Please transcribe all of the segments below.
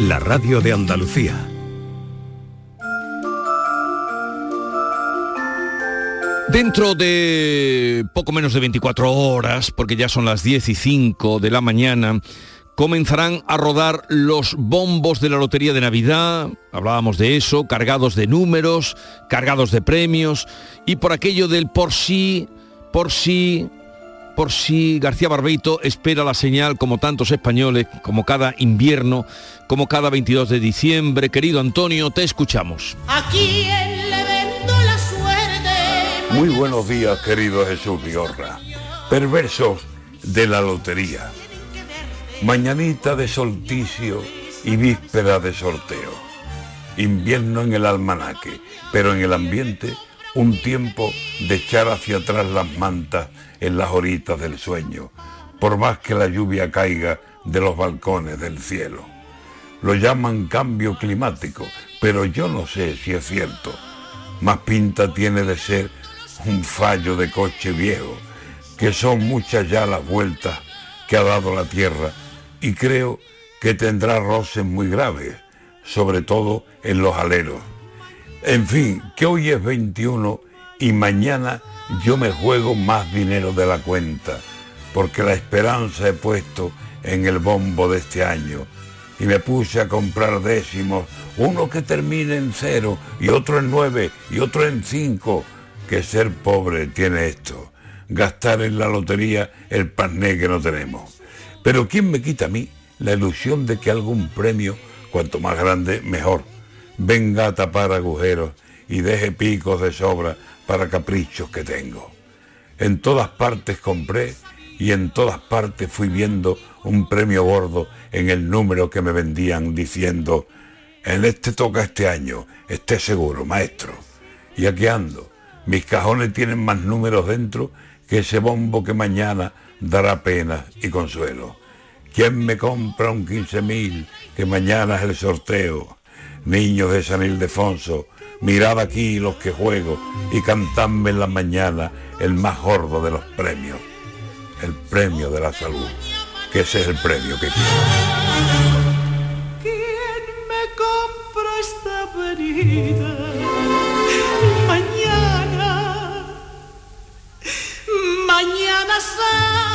la radio de Andalucía. Dentro de poco menos de 24 horas, porque ya son las 10 y 5 de la mañana, comenzarán a rodar los bombos de la Lotería de Navidad, hablábamos de eso, cargados de números, cargados de premios, y por aquello del por sí, por sí, por si García Barbeito espera la señal como tantos españoles, como cada invierno, como cada 22 de diciembre. Querido Antonio, te escuchamos. Aquí le vendo la suerte. Muy buenos días, querido Jesús Vigorra. Perversos de la lotería. Mañanita de solsticio y víspera de sorteo. Invierno en el almanaque, pero en el ambiente un tiempo de echar hacia atrás las mantas en las horitas del sueño, por más que la lluvia caiga de los balcones del cielo. Lo llaman cambio climático, pero yo no sé si es cierto. Más pinta tiene de ser un fallo de coche viejo, que son muchas ya las vueltas que ha dado la Tierra y creo que tendrá roces muy graves, sobre todo en los aleros. En fin, que hoy es 21 y mañana yo me juego más dinero de la cuenta, porque la esperanza he puesto en el bombo de este año. Y me puse a comprar décimos, uno que termine en cero y otro en nueve y otro en cinco, que ser pobre tiene esto, gastar en la lotería el pané que no tenemos. Pero ¿quién me quita a mí la ilusión de que algún premio, cuanto más grande, mejor, venga a tapar agujeros y deje picos de sobra para caprichos que tengo. En todas partes compré y en todas partes fui viendo un premio gordo en el número que me vendían diciendo, en este toca este año, esté seguro, maestro. Y aquí ando. Mis cajones tienen más números dentro que ese bombo que mañana dará pena y consuelo. ¿Quién me compra un 15.000 que mañana es el sorteo? Niños de San Ildefonso, mirad aquí los que juego y cantadme en la mañana el más gordo de los premios, el premio de la salud, que ese es el premio que quiero. ¿Quién me compra esta venida? Mañana, mañana sale.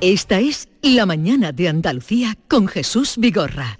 Esta es La Mañana de Andalucía con Jesús Vigorra,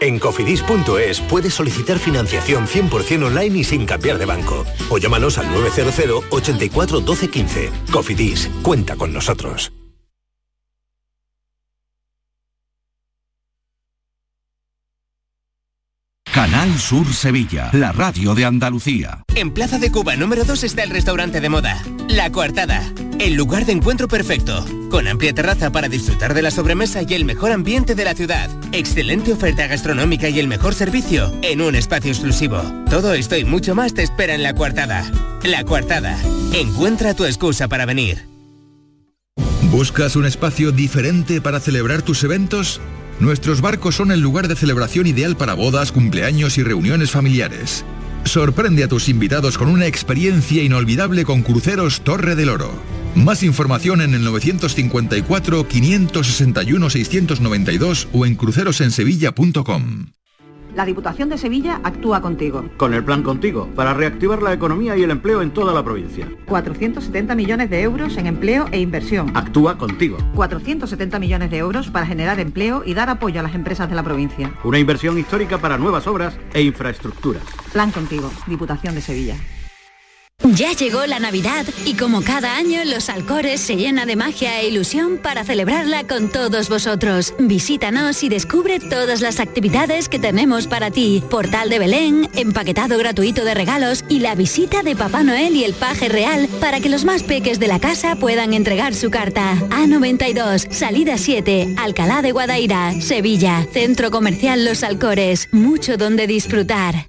En cofidis.es puedes solicitar financiación 100% online y sin cambiar de banco. O llámanos al 900 84 12 15. Cofidis, cuenta con nosotros. Canal Sur Sevilla, la radio de Andalucía. En Plaza de Cuba número 2 está el restaurante de moda, La Coartada, el lugar de encuentro perfecto, con amplia terraza para disfrutar de la sobremesa y el mejor ambiente de la ciudad, excelente oferta gastronómica y el mejor servicio en un espacio exclusivo. Todo esto y mucho más te espera en La Coartada. La Coartada, encuentra tu excusa para venir. ¿Buscas un espacio diferente para celebrar tus eventos? Nuestros barcos son el lugar de celebración ideal para bodas, cumpleaños y reuniones familiares. Sorprende a tus invitados con una experiencia inolvidable con Cruceros Torre del Oro. Más información en el 954-561-692 o en crucerosensevilla.com. La Diputación de Sevilla actúa contigo. Con el plan Contigo, para reactivar la economía y el empleo en toda la provincia. 470 millones de euros en empleo e inversión. Actúa contigo. 470 millones de euros para generar empleo y dar apoyo a las empresas de la provincia. Una inversión histórica para nuevas obras e infraestructura. Plan contigo, Diputación de Sevilla. Ya llegó la Navidad y como cada año los Alcores se llena de magia e ilusión para celebrarla con todos vosotros. Visítanos y descubre todas las actividades que tenemos para ti. Portal de Belén, empaquetado gratuito de regalos y la visita de Papá Noel y el paje real para que los más peques de la casa puedan entregar su carta. A92, salida 7, Alcalá de Guadaira, Sevilla, Centro Comercial Los Alcores. Mucho donde disfrutar.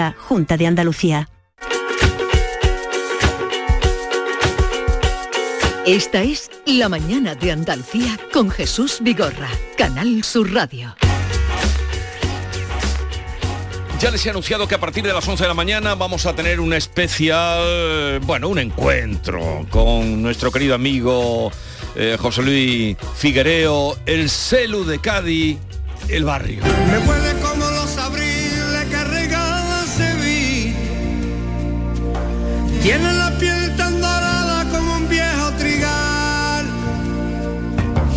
Junta de Andalucía. Esta es La Mañana de Andalucía con Jesús Vigorra, Canal Sur Radio. Ya les he anunciado que a partir de las 11 de la mañana vamos a tener un especial, bueno, un encuentro con nuestro querido amigo eh, José Luis Figuereo, el celu de Cádiz, el barrio. Me Tiene la piel tan dorada como un viejo trigal.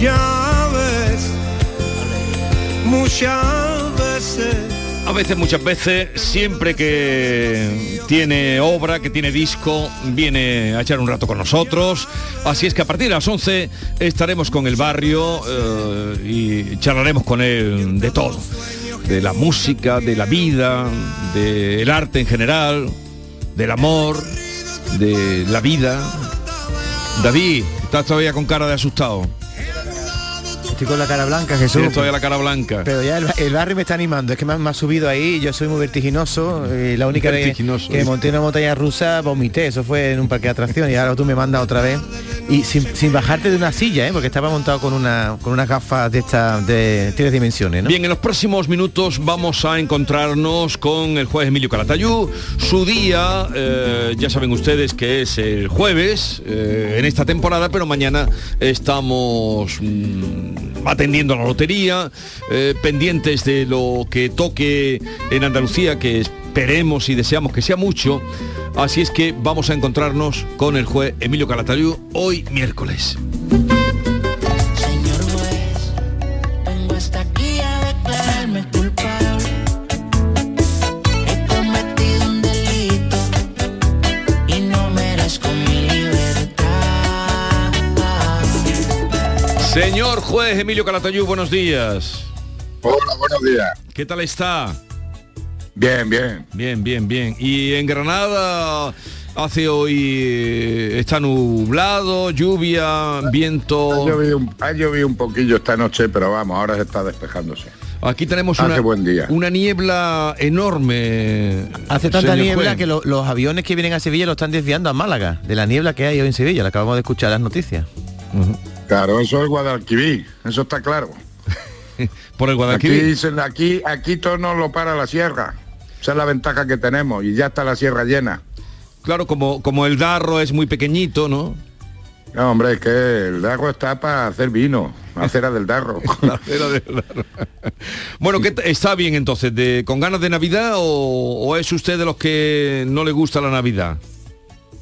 Ya ves, muchas veces. A veces, muchas veces, siempre que tiene obra, que tiene disco, viene a echar un rato con nosotros. Así es que a partir de las 11 estaremos con el barrio eh, y charlaremos con él de todo. De la música, de la vida, del arte en general, del amor, de la vida. David, estás todavía con cara de asustado. Estoy con la cara blanca, Jesús. Tienes todavía la cara blanca. Pero ya el, el barrio me está animando, es que me, ha- me ha subido ahí, yo soy muy vertiginoso, y la única vez que monté una montaña rusa vomité, eso fue en un parque de atracciones y ahora tú me mandas otra vez y sin, bajarte de una silla, ¿eh? porque estaba montado con una con unas gafas de estas de tres dimensiones. Bien, en los próximos minutos vamos a encontrarnos con el juez Emilio Calatayú. Su día, eh, ya saben ustedes que es el jueves eh, en esta temporada, pero mañana estamos mm, atendiendo a la lotería, eh, pendientes de lo que toque en Andalucía, que esperemos y deseamos que sea mucho. Así es que vamos a encontrarnos con el juez Emilio Calatayú hoy miércoles. Señor juez Emilio Calatayú, buenos días. Hola, buenos días. ¿Qué tal está? Bien, bien. Bien, bien, bien. Y en Granada hace hoy, eh, está nublado, lluvia, Ha viento. llovido, un, ha llovido un poquillo esta noche, pero vamos, ahora se está despejándose. Aquí tenemos Hace una, buen día. una niebla enorme. Hace tanta niebla juez. que lo- los aviones que vienen a Sevilla lo están desviando a Málaga, de la niebla que hay hoy en Sevilla, lo acabamos de escuchar las noticias. Claro, eso es Guadalquivir, eso está claro. Por el Aquí, Guadalquivir. dicen, aquí, aquí todo no lo para la sierra. Esa es la ventaja que tenemos y ya está la sierra llena. Claro, como, como el Darro es muy pequeñito, ¿no? No, hombre, es que el darro está para hacer vino, la cera del darro. La cera del Darro. Bueno, ¿qué ¿está bien entonces? De, ¿Con ganas de Navidad o, o es usted de los que no le gusta la Navidad?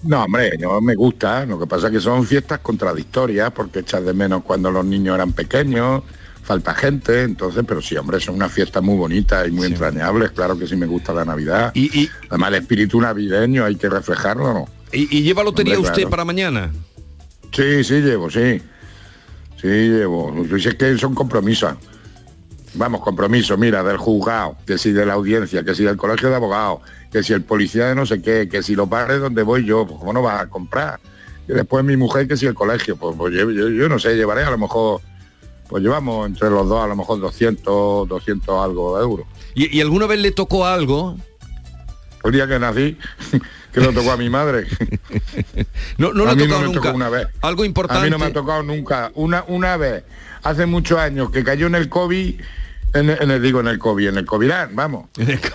No, hombre, no me gusta. Lo que pasa es que son fiestas contradictorias porque echas de menos cuando los niños eran pequeños, falta gente, entonces, pero sí, hombre, son unas fiestas muy bonitas y muy entrañables. Claro que sí me gusta la Navidad. Y, Además, el espíritu navideño hay que reflejarlo, ¿no? ¿Y, y lleva lotería Hombre, usted claro. para mañana? Sí, sí, llevo, sí. Sí, llevo. Si es que son compromisos. Vamos, compromiso, mira, del juzgado, que si de la audiencia, que si del colegio de abogados, que si el policía de no sé qué, que si los bares donde voy yo, pues cómo no vas a comprar. Y después mi mujer, que si el colegio, pues, pues yo, yo- yo no sé, llevaré a lo mejor, pues llevamos entre los dos a lo mejor 200, 200 algo de euros. ¿Y, y alguna vez le tocó algo? El día que nací, que lo tocó a mi madre. No, no le a mí tocado no me nunca. tocó una vez. Algo importante. A mí no me ha tocado nunca. Una, una vez, hace muchos años, que cayó en el COVID, en el, en el- digo en el COVID, en el COVIDán, vamos.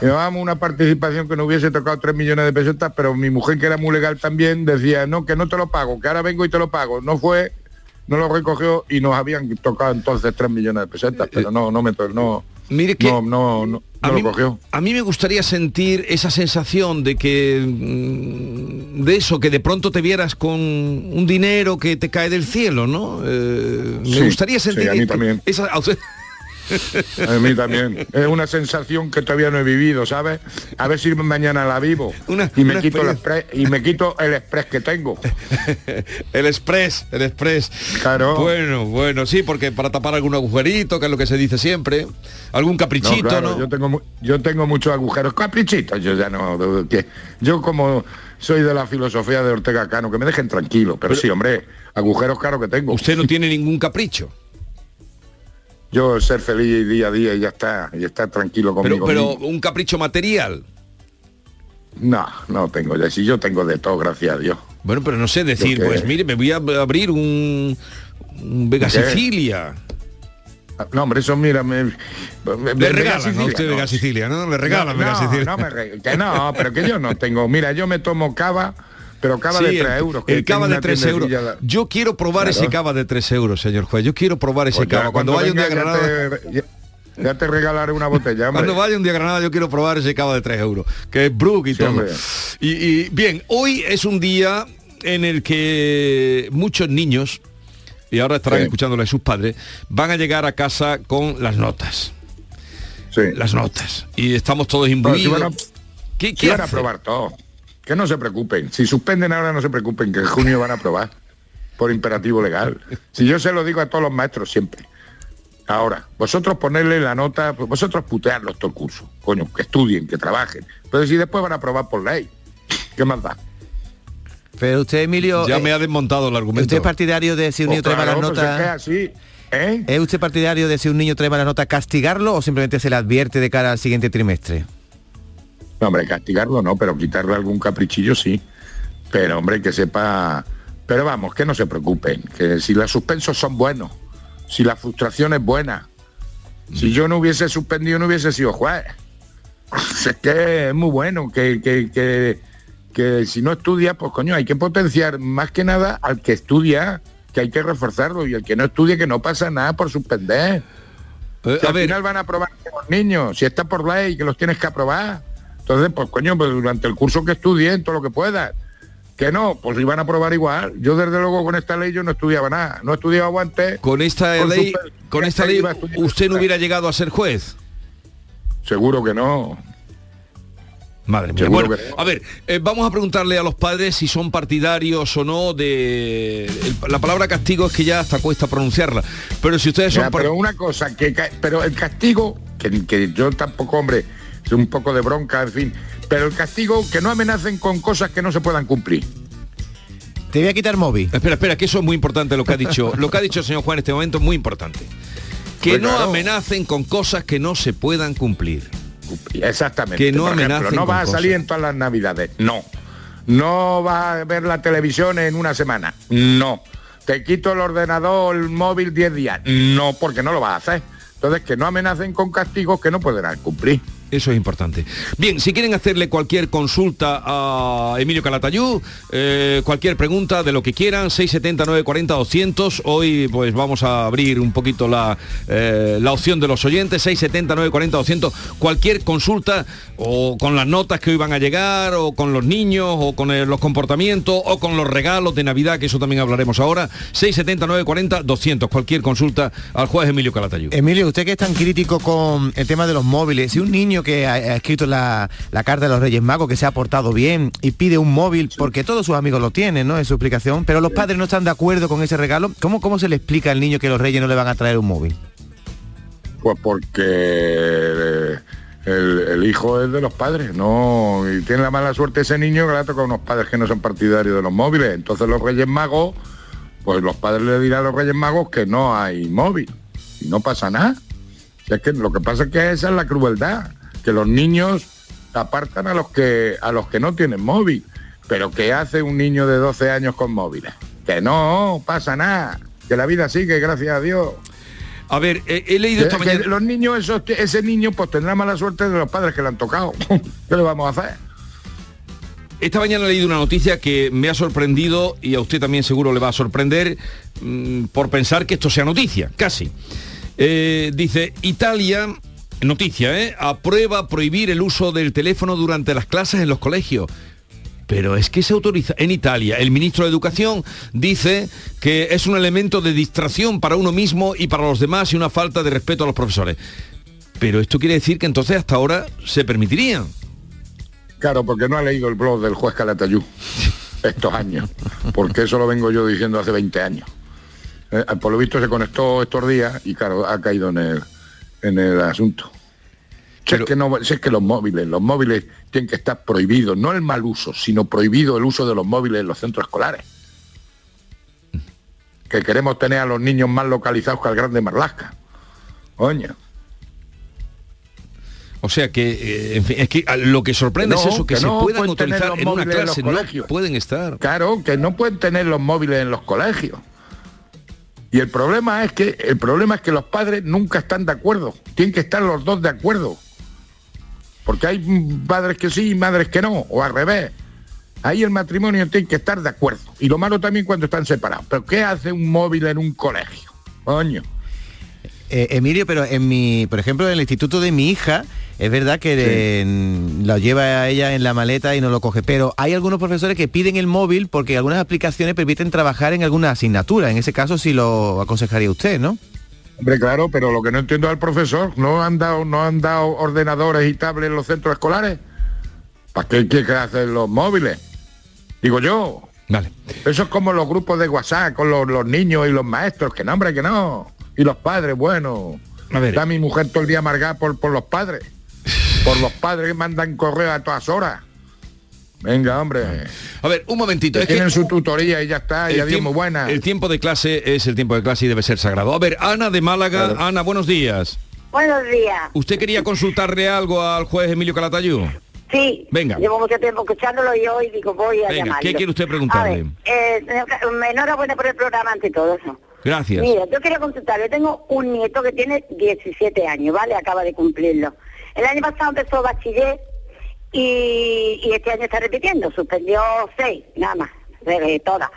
Llevábamos una participación que no hubiese tocado 3 millones de pesetas, pero mi mujer, que era muy legal también, decía, no, que no te lo pago, que ahora vengo y te lo pago. No fue, no lo recogió y nos habían tocado entonces 3 millones de pesetas, pero no, no me to- no, Mire que no, no, no, a no mí, lo cogió. a mí me gustaría sentir esa sensación de que mm, de eso, que de pronto te vieras con un dinero que te cae del cielo, ¿no? Eh, me Sí, gustaría sí, sentir a mí también. esa a mí también. Es una sensación que todavía no he vivido, ¿sabes? A ver si mañana la vivo. y me una quito el express, y me quito el express que tengo. el express, el express. Claro. Bueno, bueno, sí, porque para tapar algún agujerito, que es lo que se dice siempre, algún caprichito, ¿no? claro, Yo tengo yo tengo muchos agujeros. Caprichitos, yo ya no. que- yo como soy de la filosofía de Ortega Cano, que me dejen tranquilo. Pero, sí, hombre, agujeros claro que tengo. Usted no tiene ningún capricho. Yo ser feliz día a día y ya está, y estar tranquilo Pero, conmigo. pero mismo. un capricho material. No, no tengo ya. Si yo tengo de todo, gracias a Dios. Bueno, pero no sé decir, que- pues mire, me voy a abrir un, un Vega. Sicilia. No, hombre, eso mira, me, me- Le regalan a Sicilia, usted no. Vega Sicilia, ¿no? Le regalan no, Vega no, Sicilia. no me re- que no, pero que yo no tengo. Mira, yo me tomo cava, pero cava Sí, de 3 el, euros. que el cava de una 3 euros. Yo quiero probar Claro. ese cava de 3 euros, señor juez. Yo quiero probar ese Pues ya, cava. Cuando, vaya un día Granada, te- Ya, ya te regalaré una botella, hombre. cuando vaya un día a Granada, yo quiero probar ese cava de 3 euros, que es Brook y Sí, todo. Y, y, bien, hoy es un día en el que muchos niños, y ahora estarán Sí. escuchándole sus padres, van a llegar a casa con las notas. Las notas. Y estamos todos Bueno, si imbuidos. van a- ¿Qué, si qué van a hace? probar todo. Que no se preocupen. Si suspenden ahora, no se preocupen, que en junio van a probar. Por imperativo legal. Si yo se lo digo a todos los maestros siempre. Ahora, vosotros ponerle la nota, pues vosotros putearlos todo el curso. Coño, que estudien, que trabajen. Pero si después van a probar por ley, ¿qué más da? Pero usted, Emilio... Ya eh, me ha desmontado el argumento. ¿Usted es partidario de si un Pues niño trae malas pues notas? ¿eh? ¿Es usted partidario de si un niño trae malas notas castigarlo o simplemente se le advierte de cara al siguiente trimestre? No, hombre, castigarlo no, pero quitarle algún caprichillo sí. Pero, hombre, que sepa... Pero vamos, que no se preocupen, que si los suspensos son buenos, si la frustración es buena, si yo no hubiese suspendido no hubiese sido juez. Es que es muy bueno, que, que, que, que si no estudia, pues coño, hay que potenciar más que nada al que estudia, que hay que reforzarlo, y el que no estudia, que no pasa nada por suspender. Eh, Si a al ver, final van a aprobar los niños, si está por ley que los tienes que aprobar. Entonces, pues coño, pues durante el curso que estudien todo lo que puedan. Que no, pues iban a aprobar igual. Yo desde luego con esta ley yo no estudiaba nada. No estudiaba antes. con esta Con ley, super- con esta ley, usted no hubiera llegado a ser juez. Seguro que no. Madre mía. Seguro Bueno, que no. a ver, eh, vamos a preguntarle a los padres si son partidarios o no de... el- la palabra castigo es que ya hasta cuesta pronunciarla. Pero si ustedes son... Ya, pero una cosa, que pero el castigo, que, que yo tampoco, hombre, un poco de bronca, en fin. Pero el castigo, que no amenacen con cosas que no se puedan cumplir. Te voy a quitar móvil. Espera, espera, que eso es muy importante lo que ha dicho. Lo que ha dicho el señor Juan en este momento es muy importante. Que Pues no claro. amenacen con cosas que no se puedan cumplir. Exactamente. Que no Por ejemplo, amenacen no con vas a salir cosas. en todas las navidades. No. No vas a ver la televisión en una semana. No. Te quito el ordenador, el móvil 10 días. No, porque no lo vas a hacer. Entonces, que no amenacen con castigos que no podrán cumplir. Eso es importante. Bien, si quieren hacerle cualquier consulta a Emilio Calatayú, eh, cualquier pregunta de lo que quieran, 670 940 200. Hoy pues vamos a abrir un poquito la, eh, la opción de los oyentes, 670 940 200. Cualquier consulta o con las notas que hoy van a llegar, o con los niños, o con eh, los comportamientos, o con los regalos de Navidad, que eso también hablaremos ahora, 670 940 200. Cualquier consulta al juez Emilio Calatayú. Emilio, usted que es tan crítico con el tema de los móviles, si un niño que ha, ha escrito la, la carta de los Reyes Magos, que se ha portado bien y pide un móvil, porque todos sus amigos lo tienen, ¿no? En su explicación, pero los padres no están de acuerdo con ese regalo, ¿cómo, cómo se le explica al niño que los Reyes no le van a traer un móvil? Pues porque eh, el, el hijo es de los padres, ¿no? Y tiene la mala suerte ese niño que le ha tocado a unos padres que no son partidarios de los móviles. Entonces los Reyes Magos, pues los padres le dirán a los Reyes Magos que no hay móvil. Y no pasa nada. Es que lo que pasa es que esa es la crueldad, que los niños apartan a los que a los que no tienen móvil. Pero ¿qué hace un niño de 12 años con móviles? Que no pasa nada, que la vida sigue, gracias a Dios. A ver, he, he leído esta mañana... Los niños, esos- ese niño pues tendrá mala suerte de los padres que le han tocado. ¿Qué le vamos a hacer? Esta mañana he leído una noticia que me ha sorprendido y a usted también seguro le va a sorprender mm, por pensar que esto sea noticia, casi. Eh, dice, Italia, noticia, ¿eh? aprueba prohibir el uso del teléfono durante las clases en los colegios. Pero es que se autoriza en Italia. El ministro de Educación dice que es un elemento de distracción para uno mismo y para los demás y una falta de respeto a los profesores. Pero esto quiere decir que entonces hasta ahora se permitiría. Claro, porque no ha leído el blog del juez Calatayú estos años, porque eso lo vengo yo diciendo hace 20 años. Eh, por lo visto se conectó estos días y claro, ha caído en el, en el asunto. Si es, que no, si es que los móviles, los móviles tienen que estar prohibidos, no el mal uso, sino prohibido el uso de los móviles en los centros escolares. Que queremos tener a los niños más localizados que al grande Marlasca. Coño. O sea que, eh, en fin, es que ah, lo que sorprende es eso, que, que se no puedan utilizar los en una móviles en los clase, no colegios. pueden estar. Claro, que no pueden tener los móviles en los colegios. Y el problema es que el problema es que los padres nunca están de acuerdo. Tienen que estar los dos de acuerdo. Porque hay padres que sí y madres que no, o al revés. Ahí el matrimonio tiene que estar de acuerdo. Y lo malo también cuando están separados. Pero ¿qué hace un móvil en un colegio? Coño. Eh, Emilio, pero en mi, por ejemplo, en el instituto de mi hija, es verdad que eh, lo lleva a ella en la maleta y no lo coge, pero hay algunos profesores que piden el móvil porque algunas aplicaciones permiten trabajar en alguna asignatura. En ese caso sí lo aconsejaría usted, ¿no? Hombre, claro, pero lo que no entiendo al profesor, ¿no han dado, no han dado ordenadores y tablets en los centros escolares? ¿Para qué qué hacen los móviles? Digo yo. Vale. Eso es como los grupos de WhatsApp con los, los niños y los maestros, que no, hombre, que no. Y los padres, bueno. A ver. Está mi mujer todo el día amargada por, por los padres. Por los padres que mandan correo a todas horas. Venga, hombre. A ver, un momentito. Que es que- tienen su tutoría y ya está, y el adiós, tiempo, muy buena. el tiempo de clase es el tiempo de clase y debe ser sagrado. A ver, Ana de Málaga. Ana, buenos días. Buenos días. ¿Usted quería consultarle algo al juez Emilio Calatayú? Sí, Venga. llevo mucho tiempo escuchándolo y hoy digo voy a Venga, llamarlo. ¿qué quiere usted preguntarle? A ver, eh, enhorabuena por el programa ante todo eso. Gracias. Mira, yo quería consultarle, tengo un nieto que tiene 17 años, ¿vale? Acaba de cumplirlo. El año pasado empezó bachiller y, este año está repitiendo, suspendió seis, nada más, de todas.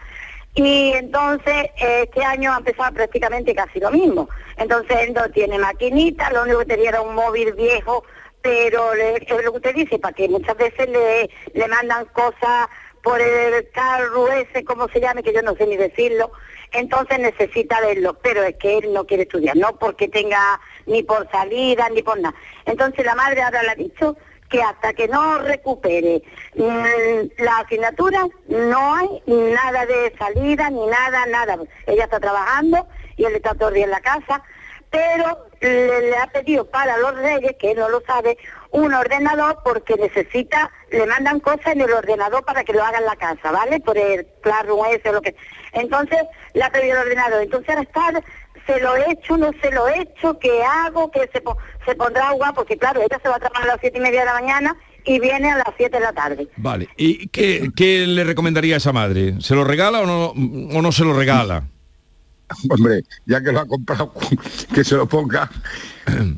Y entonces este año ha empezado prácticamente casi lo mismo. Entonces él no tiene maquinita, lo único que tenía era un móvil viejo, pero es lo que usted dice, para que muchas veces le, le mandan cosas por el carro ese, como se llame, que yo no sé ni decirlo, entonces necesita verlo, pero es que él no quiere estudiar, no porque tenga ni por salida ni por nada. Entonces la madre ahora le ha dicho que hasta que no recupere mm, la asignatura no hay nada de salida ni nada, nada. Ella está trabajando y él está todo día en la casa, pero le, le ha pedido para los reyes, que él no lo sabe, un ordenador porque necesita, le mandan cosas en el ordenador para que lo haga en la casa, ¿vale? Por el Classroom ese o lo que... Entonces le ha pedido el ordenador. Entonces ahora está se lo he hecho, no se lo he hecho, qué hago, que se, po- se pondrá agua, porque claro, ella se va a trabajar a las siete y media de la mañana y viene a las 7 de la tarde. Vale. ¿Y qué, qué le recomendaría a esa madre? ¿Se lo regala o no, o no se lo regala? Hombre, ya que lo ha comprado, que se lo ponga,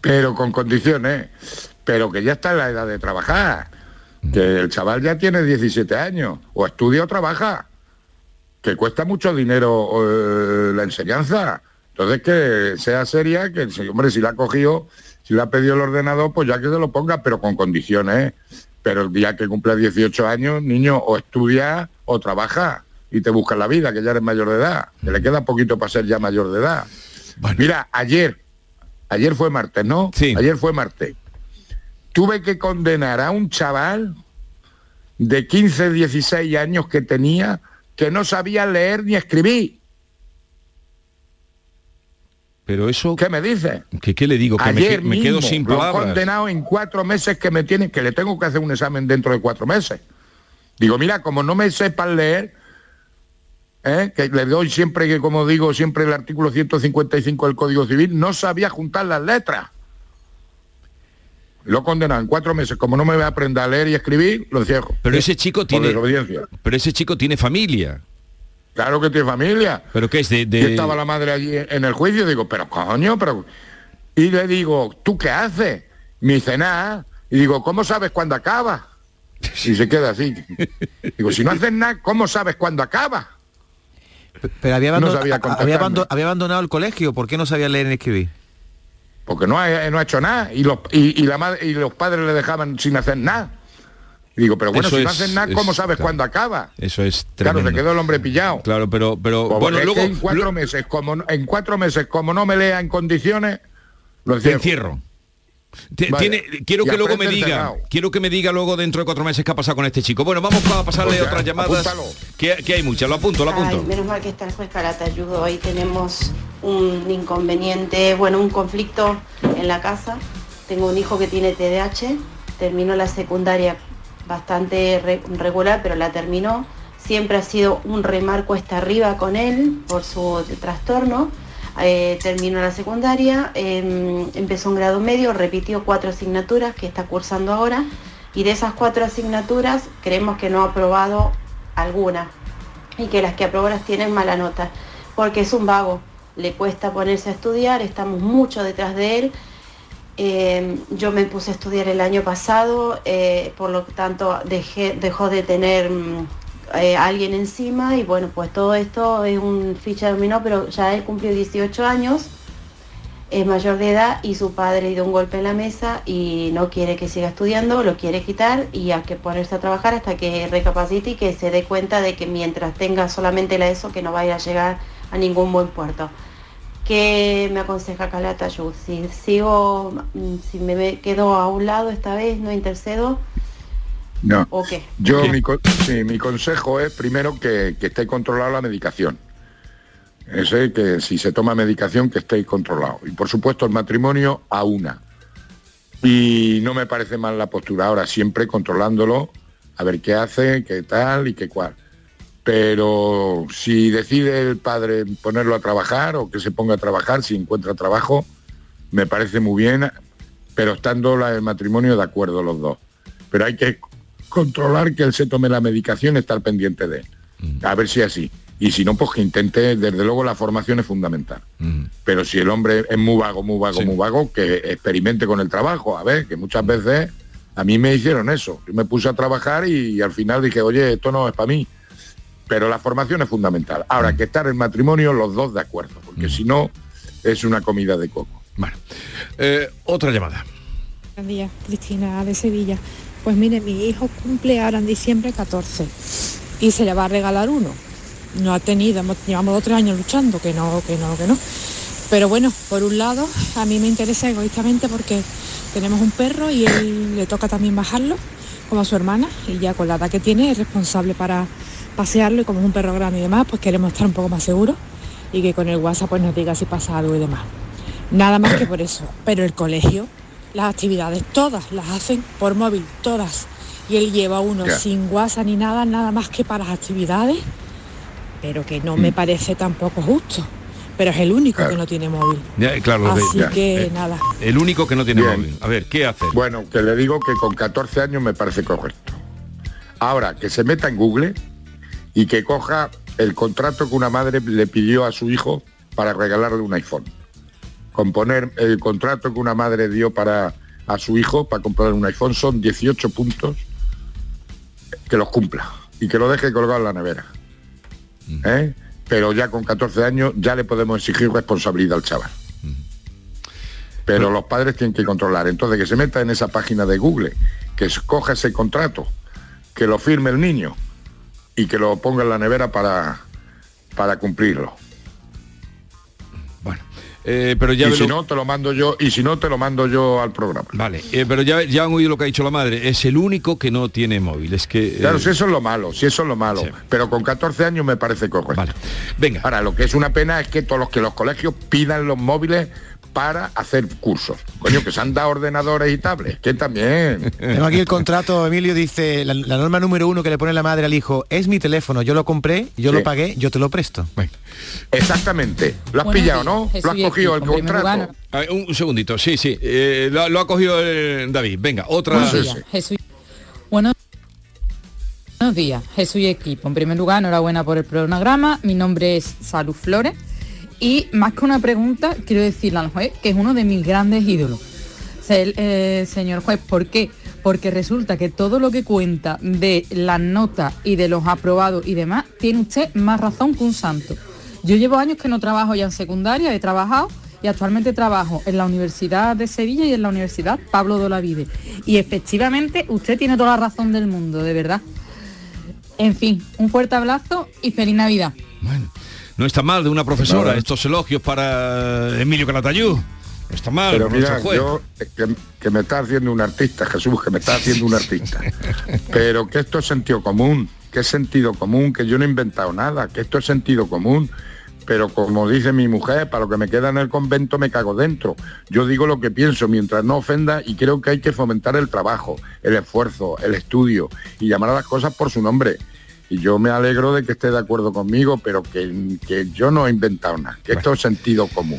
pero con condiciones. Pero que ya está en la edad de trabajar. Que el chaval ya tiene 17 años. O estudia o trabaja. Que cuesta mucho dinero eh, la enseñanza. Entonces que sea seria, que hombre, si la ha cogido, si le ha pedido el ordenador, pues ya que se lo ponga, pero con condiciones. Pero el día que cumpla 18 años, niño, o estudia o trabaja y te buscas la vida, que ya eres mayor de edad. Que le queda poquito para ser ya mayor de edad. Mira, ayer, ayer fue martes, ¿no? Sí. Ayer fue martes. Tuve que condenar a un chaval de 15, 16 años que tenía que no sabía leer ni escribir. Pero eso... ¿Qué me dice? ¿Qué, qué le digo? Que me, Ayer que- me quedo sin lo palabras. condenado en cuatro meses que me tienen, que le tengo que hacer un examen dentro de cuatro meses. Digo, mira, como no me sepan leer, ¿eh? que le doy siempre que, como digo, siempre el artículo 155 del Código Civil, no sabía juntar las letras. Lo en cuatro meses. Como no me voy a aprender a leer y escribir, lo cierro. Pero ese chico tiene... desobediencia. Pero ese chico tiene familia. Claro que tiene familia. ¿Pero qué es de...? Y de- estaba la madre allí en el juicio, digo, pero coño, pero... Y le digo, ¿tú qué haces? Me dice, nada. Y digo, ¿cómo sabes cuándo acaba? Y se queda así. Digo, si no haces nada, ¿cómo sabes cuándo acaba? Pero había, No abandon- sabía a- contestarme. había abando- había abandonado el colegio, ¿por qué no sabía leer ni escribir? Porque no ha, no ha hecho nada. Y los, y, y la madre, y los padres le dejaban sin hacer nada. Y digo, pero bueno, Eso si no es- haces nada, ¿cómo es- sabes claro. cuándo acaba? Eso es Claro, tremendo. se quedó el hombre pillado. Claro, pero, pero Pues bueno, luego en cuatro lo- meses, como no- en cuatro meses, como no me lea en condiciones, lo te encierro. Tiene- quiero que luego me diga, quiero que me diga luego dentro de cuatro meses qué ha pasado con este chico. Bueno, vamos a pasarle Pues ya, otras llamadas. Que, que hay muchas, lo apunto, lo apunto. Ay, menos mal que está el juez Caratayudo. Hoy tenemos un inconveniente, bueno, un conflicto en la casa. Tengo un hijo que tiene TDAH, terminó la secundaria bastante re- regular, pero la terminó. Siempre ha sido un remar cuesta arriba con él por su trastorno. Eh, terminó la secundaria, em, empezó un grado medio, repitió cuatro asignaturas que está cursando ahora y de esas cuatro asignaturas creemos que no ha aprobado alguna y que las que aprobó las tienen mala nota, porque es un vago, le cuesta ponerse a estudiar, estamos mucho detrás de él. Eh, yo me puse a estudiar el año pasado, eh, por lo tanto dejé, dejó de tener mm, eh, alguien encima y bueno, pues todo esto es un ficha dominó, pero ya él cumplió 18 años, es mayor de edad y su padre dio un golpe en la mesa y no quiere que siga estudiando, lo quiere quitar y hay que ponerse a trabajar hasta que recapacite y que se dé cuenta de que mientras tenga solamente la ESO que no vaya a llegar a ningún buen puerto. ¿Qué me aconseja Calata Yud? Si sigo, mm, si me quedo a un lado esta vez, no intercedo, No. ¿o qué? Yo, mi, co- sí, mi consejo es primero que, que esté controlada la medicación. Ese que si se toma medicación que esté controlado. Y por supuesto el matrimonio a una. Y no me parece mal la postura. Ahora siempre controlándolo, a ver qué hace, qué tal y qué cual. Pero si decide el padre ponerlo a trabajar o que se ponga a trabajar, si encuentra trabajo, me parece muy bien, pero estando la- el matrimonio de acuerdo los dos. Pero hay que controlar que él se tome la medicación, estar pendiente de él. A ver si es así. Y si no, pues que intente, desde luego la formación es fundamental. Pero si el hombre es muy vago, muy vago, muy vago, que experimente con el trabajo. A ver, que muchas veces a mí me hicieron eso. Yo me puse a trabajar y, al final dije, oye, esto no es para mí. Pero la formación es fundamental. Ahora, que estar en matrimonio los dos de acuerdo, porque si no, es una comida de coco. Eh, otra llamada. Buenos días, Cristina de Sevilla. Pues mire, mi hijo cumple ahora en diciembre 14 y se le va a regalar uno. No ha tenido, llevamos dos tres años luchando, que no, que no, que no. Pero bueno, por un lado, a mí me interesa egoístamente porque tenemos un perro y él le toca también bajarlo, como a su hermana, y ya con la edad que tiene es responsable para pasearlo y como es un perro grande y demás, pues queremos estar un poco más seguros y que con el WhatsApp pues nos diga si pasa algo y demás. Nada más que por eso. Pero el colegio, las actividades, todas las hacen por móvil, todas. Y él lleva uno Ya. sin WhatsApp ni nada, nada más que para las actividades. Pero que no me parece tampoco justo. pero es el único que no tiene móvil. Ya, claro, Así de- que eh, nada. El único que no tiene Bien. móvil. A ver, ¿qué hace? Bueno, que le digo que con 14 años me parece correcto. Ahora, que se meta en Google y que coja el contrato que una madre le pidió a su hijo para regalarle un iPhone. Componer el contrato que una madre dio para a su hijo para comprar un iPhone son 18 puntos que los cumpla y que lo deje colgado en la nevera. ¿Eh? Pero ya con 14 años ya le podemos exigir responsabilidad al chaval. Pero los padres tienen que controlar. Entonces que se meta en esa página de Google, que coja ese contrato, que lo firme el niño y que lo ponga en la nevera para, para cumplirlo. Eh, pero ya y si lo- no te lo mando yo y si no te lo mando yo al programa. Vale, eh, pero ya, ya han oído lo que ha dicho la madre. Es el único que no tiene móvil. Es que... eh, Claro, si eso es lo malo, si eso es lo malo. Pero con 14 años me parece correcto. Venga. Ahora, lo que es una pena es que todos los que los colegios pidan los móviles para hacer cursos. Coño, que se han dado ordenadores y tablets, que también. Tengo aquí el contrato, Emilio dice, la, la norma número uno que le pone la madre al hijo, es mi teléfono, yo lo compré, yo Sí. lo pagué, yo te lo presto. Exactamente. Lo has pillado, ¿no? Lo has cogido el contrato. A ver, un, un segundito, sí, sí. eh, lo, lo ha cogido David. Venga, otra... Buenos días, Jesús. Buenos Buenos días, Jesús y equipo. En primer lugar, enhorabuena por el programa. Mi nombre es Salud Flores y más que una pregunta, quiero decirle al juez que es uno de mis grandes ídolos. Eh, señor juez, ¿por qué? Porque resulta que todo lo que cuenta de las notas y de los aprobados y demás, tiene usted más razón que un santo. Yo llevo años que no trabajo ya en secundaria, he trabajado y actualmente trabajo en la Universidad de Sevilla y en la Universidad Pablo de Olavide. Y efectivamente usted tiene toda la razón del mundo, de verdad. En fin, un fuerte abrazo y feliz Navidad. No está mal de una profesora Nada. estos elogios para Emilio Calatayud. No está mal, Pero mira, juez. yo que, que me está haciendo un artista, Jesús, que me está haciendo un artista. Pero que esto es sentido común, que es sentido común, que yo no he inventado nada, que esto es sentido común. Pero como dice mi mujer, para lo que me queda en el convento me cago dentro. Yo digo lo que pienso mientras no ofenda y creo que hay que fomentar el trabajo, el esfuerzo, el estudio y llamar a las cosas por su nombre. Y yo me alegro de que esté de acuerdo conmigo, pero que, que yo no he inventado nada, que esto es sentido común.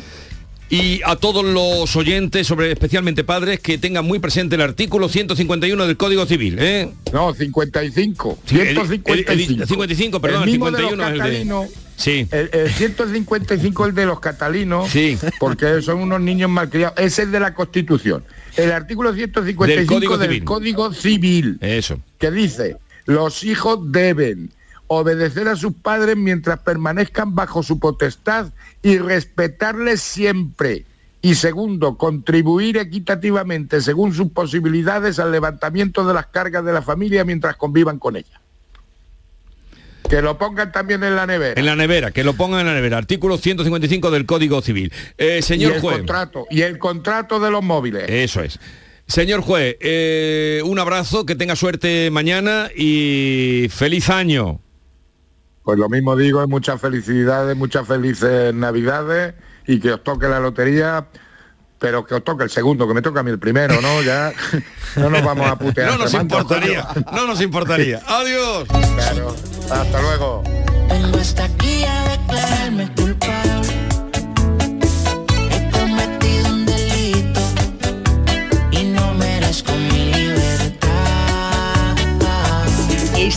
Y a todos los oyentes, sobre especialmente padres, que tengan muy presente el artículo 151 del Código Civil. ¿eh? No, 55. Sí, el- el- 155. el 55, perdón, el mismo de los 51 es el de- catalinos, Sí. El, el 155 el de los catalinos, porque son unos niños malcriados. Es el de la Constitución. El artículo 155 Del Código del Civil. Código Civil. Eso. Que dice, los hijos deben obedecer a sus padres mientras permanezcan bajo su potestad y respetarles siempre. Y segundo, contribuir equitativamente según sus posibilidades al levantamiento de las cargas de la familia mientras convivan con ella. Que lo pongan también en la nevera. En la nevera, que lo pongan en la nevera. Artículo 155 del Código Civil. Eh, señor y el juez. contrato y el contrato de los móviles. Eso es. Señor juez, eh, un abrazo, que tenga suerte mañana y feliz año. Pues lo mismo digo, muchas felicidades, muchas felices navidades y que os toque la lotería, pero que os toque el segundo, que me toca a mí el primero, ¿no? Ya no nos vamos a putear. No nos importaría, no nos importaría. Adiós. Claro. Hasta luego.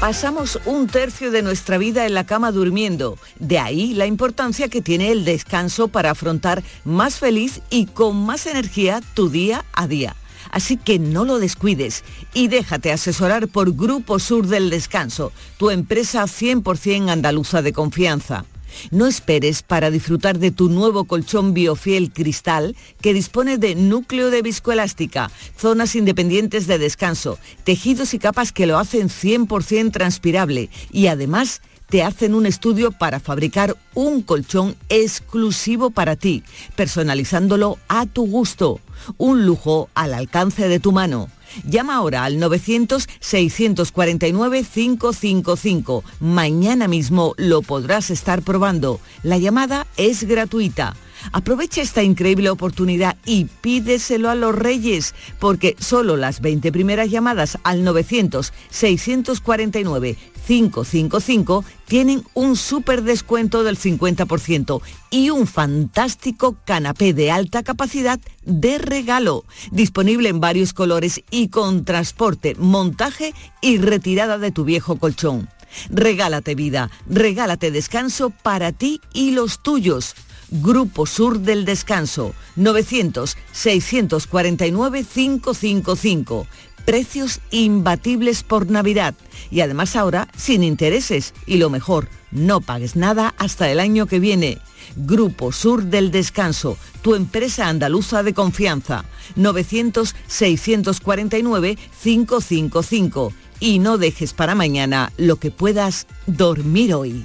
Pasamos un tercio de nuestra vida en la cama durmiendo. De ahí la importancia que tiene el descanso para afrontar más feliz y con más energía tu día a día. Así que no lo descuides y déjate asesorar por Grupo Sur del Descanso, tu empresa 100% andaluza de confianza. No esperes para disfrutar de tu nuevo colchón Biofiel Cristal que dispone de núcleo de viscoelástica, zonas independientes de descanso, tejidos y capas que lo hacen 100% transpirable y además te hacen un estudio para fabricar un colchón exclusivo para ti, personalizándolo a tu gusto. Un lujo al alcance de tu mano. Llama ahora al 900-649-555. Mañana mismo lo podrás estar probando. La llamada es gratuita. Aprovecha esta increíble oportunidad y pídeselo a los reyes, porque solo las 20 primeras llamadas al 900-649-555 tienen un súper descuento del 50% y un fantástico canapé de alta capacidad de regalo, disponible en varios colores y con transporte, montaje y retirada de tu viejo colchón. Regálate vida, regálate descanso para ti y los tuyos. Grupo Sur del Descanso, 900-649-555. Precios imbatibles por Navidad y además ahora sin intereses y lo mejor, no pagues nada hasta el año que viene. Grupo Sur del Descanso, tu empresa andaluza de confianza, 900-649-555. Y no dejes para mañana lo que puedas dormir hoy.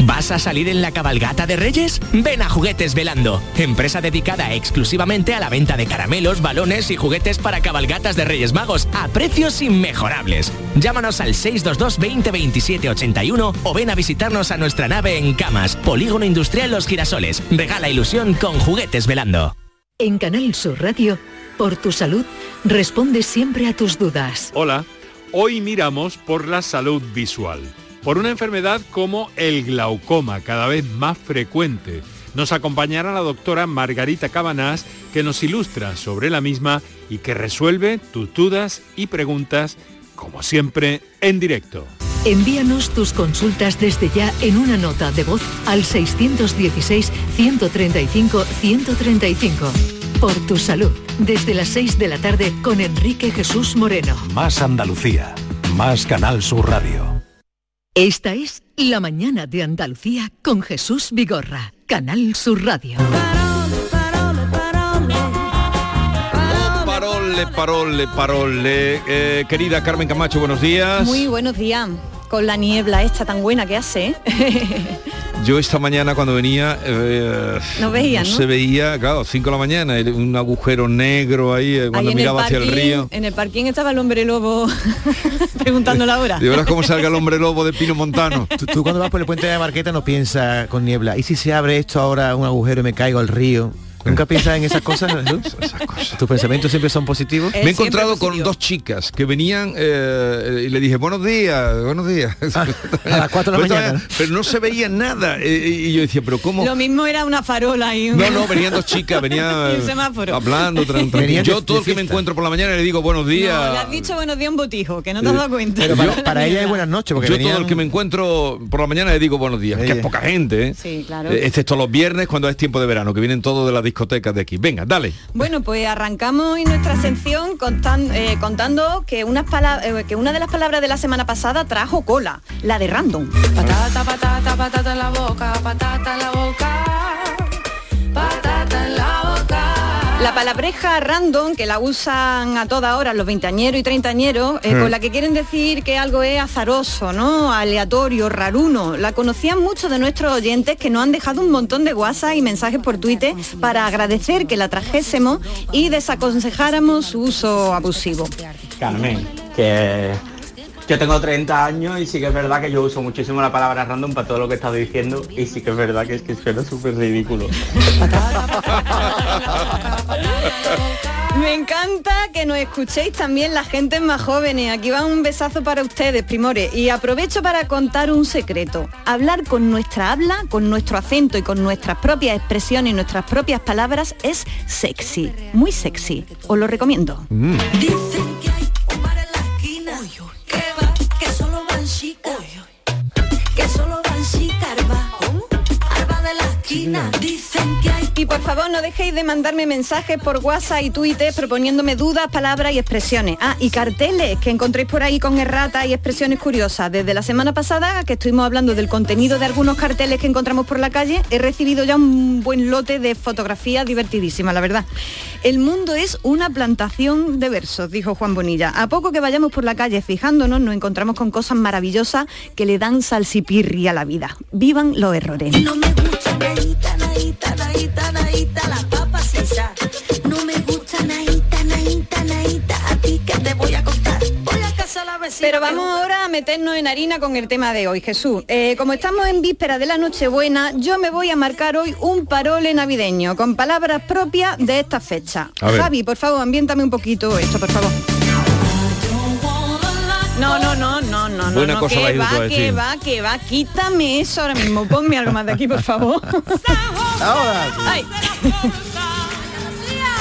¿Vas a salir en la cabalgata de Reyes? Ven a Juguetes Velando, empresa dedicada exclusivamente a la venta de caramelos, balones y juguetes para cabalgatas de Reyes Magos a precios inmejorables. Llámanos al 622 20 27 81 o ven a visitarnos a nuestra nave en Camas, Polígono Industrial Los Girasoles. Regala ilusión con Juguetes Velando. En Canal Sur Radio, por tu salud, responde siempre a tus dudas. Hola, hoy miramos por la salud visual. Por una enfermedad como el glaucoma, cada vez más frecuente. Nos acompañará la doctora Margarita Cabanás, que nos ilustra sobre la misma y que resuelve tus dudas y preguntas, como siempre, en directo. Envíanos tus consultas desde ya en una nota de voz al 616-135-135. Por tu salud, desde las 6 de la tarde con Enrique Jesús Moreno. Más Andalucía, más Canal Sur Radio. Esta es La Mañana de Andalucía con Jesús Vigorra, Canal Sur Radio. Parole, parole, parole. Eh, querida Carmen Camacho, buenos días. Muy buenos días. Con la niebla esta tan buena que hace. ¿eh? Yo esta mañana cuando venía eh, No veía, ¿no? se veía, claro, 5 de la mañana, un agujero negro ahí eh, cuando Ahí miraba hacia el parking- río. En el parking estaba el hombre lobo preguntando la hora. De verás cómo salga el hombre lobo de Pino Montano. Tú, tú cuando vas por el puente de la Marqueta no piensas con niebla. ¿Y si se abre esto ahora un agujero y me caigo al río? ¿Nunca piensas en esas cosas, Jesús? ¿Tus pensamientos siempre son positivos? Me he encontrado con dos chicas que venían eh, y le dije, buenos días, buenos días. a las 4 de la Pero mañana. Pero no se veía nada. eh, y yo decía, pero ¿cómo? Lo mismo era una farola y un... No, no, venían dos chicas, venían hablando, tran- tranquilo. De- Yo todo el que me encuentro por la mañana le digo buenos días. No, le has dicho buenos días a un botijo, que no te has dado cuenta. Pero para, para ella es buenas noches, porque Yo venían- todo el que me encuentro por la mañana le digo buenos días, que es poca gente, ¿eh? Sí, claro. Eh, excepto los viernes cuando es tiempo de verano, que vienen todos de las discotecas de aquí. Venga, dale. Bueno, pues arrancamos hoy nuestra sección contan- eh, contando que, unas eh, que una de las palabras de la semana pasada trajo cola, la de random. Patata, patata, patata en la boca, patata en la boca, La palabreja random, que la usan a toda hora los veinteañeros y treintañeros, eh, Mm. con la que quieren decir que algo es azaroso, ¿no? Aleatorio, raruno. La conocían muchos de nuestros oyentes que nos han dejado un montón de WhatsApp y mensajes por Twitter para agradecer que la trajésemos y desaconsejáramos su uso abusivo. Carmen, que yo tengo 30 años y sí que es verdad que yo uso muchísimo la palabra random para todo lo que he estado diciendo y sí que es verdad que es que suena súper ridículo. Me encanta que nos escuchéis también la gente más jóvenes. Aquí va un besazo para ustedes, primores. Y aprovecho para contar un secreto. Hablar con nuestra habla, con nuestro acento y con nuestras propias expresiones y nuestras propias palabras es sexy, muy sexy. Os lo recomiendo. Que esquina. Dicen que hay Y por favor no dejéis de mandarme mensajes por WhatsApp y Twitter proponiéndome dudas, palabras y expresiones. Ah, y carteles que encontréis por ahí con erratas y expresiones curiosas. Desde la semana pasada que estuvimos hablando del contenido de algunos carteles que encontramos por la calle, he recibido ya un buen lote de fotografías divertidísimas, la verdad. El mundo es una plantación de versos, dijo Juan Bonilla. A poco que vayamos por la calle fijándonos, nos encontramos con cosas maravillosas que le dan salsipirri a la vida. Vivan los errores. No me gusta naíta, naíta, naíta, naíta, las papas sin sal. No me gusta naíta, naíta, naíta, a ti que te voy a contar. Voy a casa a la vecina. Pero vamos ahora a meternos en harina con el tema de hoy, Jesús. Eh, como estamos en víspera de la Nochebuena, yo me voy a marcar hoy un parole navideño con palabras propias de esta fecha. Javi, por favor, ambiéntame un poquito esto, por favor. No, no, no, no, no, Buena no, cosa que va, que decir. va, que va, quítame eso ahora mismo, ponme algo más de aquí, por favor. Ahora. Ay.